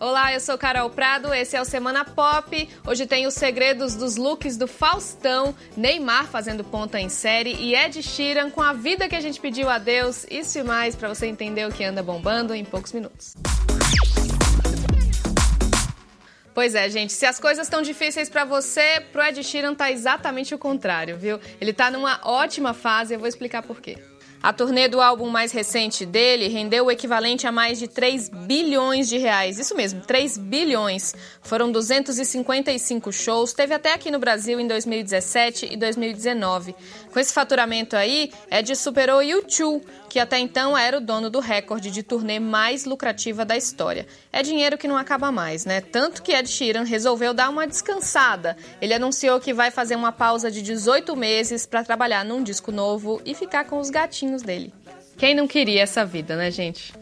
Olá, eu sou Carol Prado, esse é o Semana Pop. Hoje tem os segredos dos looks do Faustão, Neymar fazendo ponta em série e Ed Sheeran com a vida que a gente pediu a Deus. Isso e mais para você entender o que anda bombando em poucos minutos. Pois é, gente, se as coisas estão difíceis para você, pro Ed Sheeran tá exatamente o contrário, viu? Ele tá numa ótima fase, eu vou explicar por quê. A turnê do álbum mais recente dele rendeu o equivalente a mais de 3 bilhões de reais. Isso mesmo, 3 bilhões. Foram 255 shows, teve até aqui no Brasil em 2017 e 2019. Com esse faturamento aí, Ed superou U2, que até então era o dono do recorde de turnê mais lucrativa da história. É dinheiro que não acaba mais, né? Tanto que Ed Sheeran resolveu dar uma descansada. Ele anunciou que vai fazer uma pausa de 18 meses para trabalhar num disco novo e ficar com os gatinhos dele. Quem não queria essa vida, né, gente?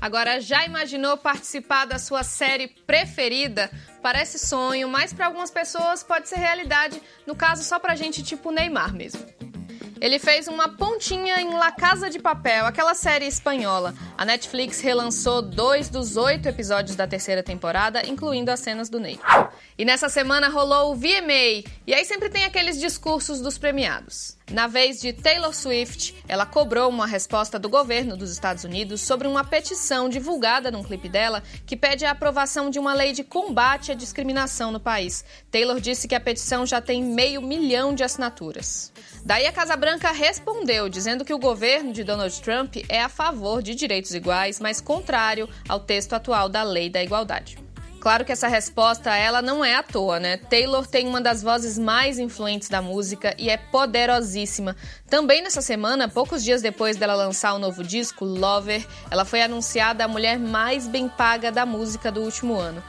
Agora, já imaginou participar da sua série preferida? Parece sonho, mas para algumas pessoas pode ser realidade. No caso, só pra gente tipo Neymar mesmo. Ele fez uma pontinha em La Casa de Papel, aquela série espanhola. A Netflix relançou dois dos oito episódios da terceira temporada, incluindo as cenas do Ney. E nessa semana rolou o VMA, e aí sempre tem aqueles discursos dos premiados. Na vez de Taylor Swift, ela cobrou uma resposta do governo dos Estados Unidos sobre uma petição divulgada num clipe dela que pede a aprovação de uma lei de combate à discriminação no país. Taylor disse que a petição já tem meio milhão de assinaturas. Daí a Casa Branca respondeu, dizendo que o governo de Donald Trump é a favor de direitos iguais, mas contrário ao texto atual da Lei da Igualdade. Claro que essa resposta ela não é à toa, né? Taylor tem uma das vozes mais influentes da música e é poderosíssima. Também nessa semana, poucos dias depois dela lançar o novo disco, Lover, ela foi anunciada a mulher mais bem paga da música do último ano.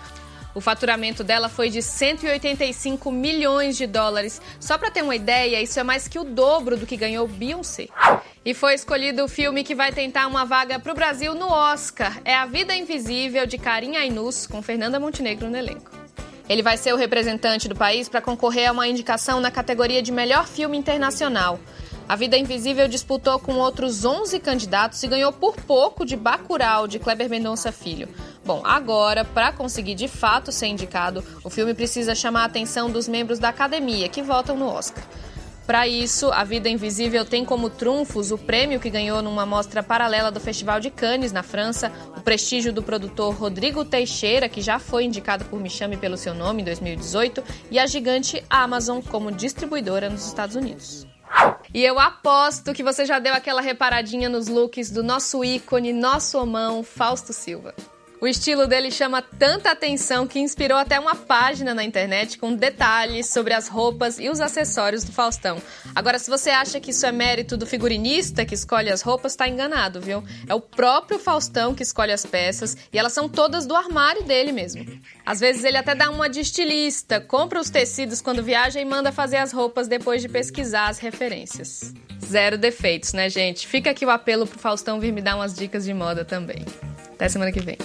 O faturamento dela foi de 185 milhões de dólares. Só para ter uma ideia, isso é mais que o dobro do que ganhou Beyoncé. E foi escolhido o filme que vai tentar uma vaga para o Brasil no Oscar. É A Vida Invisível de Karim Ainus, com Fernanda Montenegro no elenco. Ele vai ser o representante do país para concorrer a uma indicação na categoria de melhor filme internacional. A Vida Invisível disputou com outros 11 candidatos e ganhou por pouco de Bacurau, de Kleber Mendonça Filho. Bom, agora, para conseguir de fato ser indicado, o filme precisa chamar a atenção dos membros da academia que votam no Oscar. Para isso, A Vida Invisível tem como trunfos o prêmio que ganhou numa mostra paralela do Festival de Cannes, na França, o prestígio do produtor Rodrigo Teixeira, que já foi indicado por Me Chame Pelo Seu Nome em 2018, e a gigante Amazon como distribuidora nos Estados Unidos. E eu aposto que você já deu aquela reparadinha nos looks do nosso ícone, nosso homão, Fausto Silva. O estilo dele chama tanta atenção que inspirou até uma página na internet com detalhes sobre as roupas e os acessórios do Faustão. Agora, se você acha que isso é mérito do figurinista que escolhe as roupas, está enganado, viu? É o próprio Faustão que escolhe as peças e elas são todas do armário dele mesmo. Às vezes ele até dá uma de estilista, compra os tecidos quando viaja e manda fazer as roupas depois de pesquisar as referências. Zero defeitos, né, gente? Fica aqui o apelo pro Faustão vir me dar umas dicas de moda também. Até semana que vem.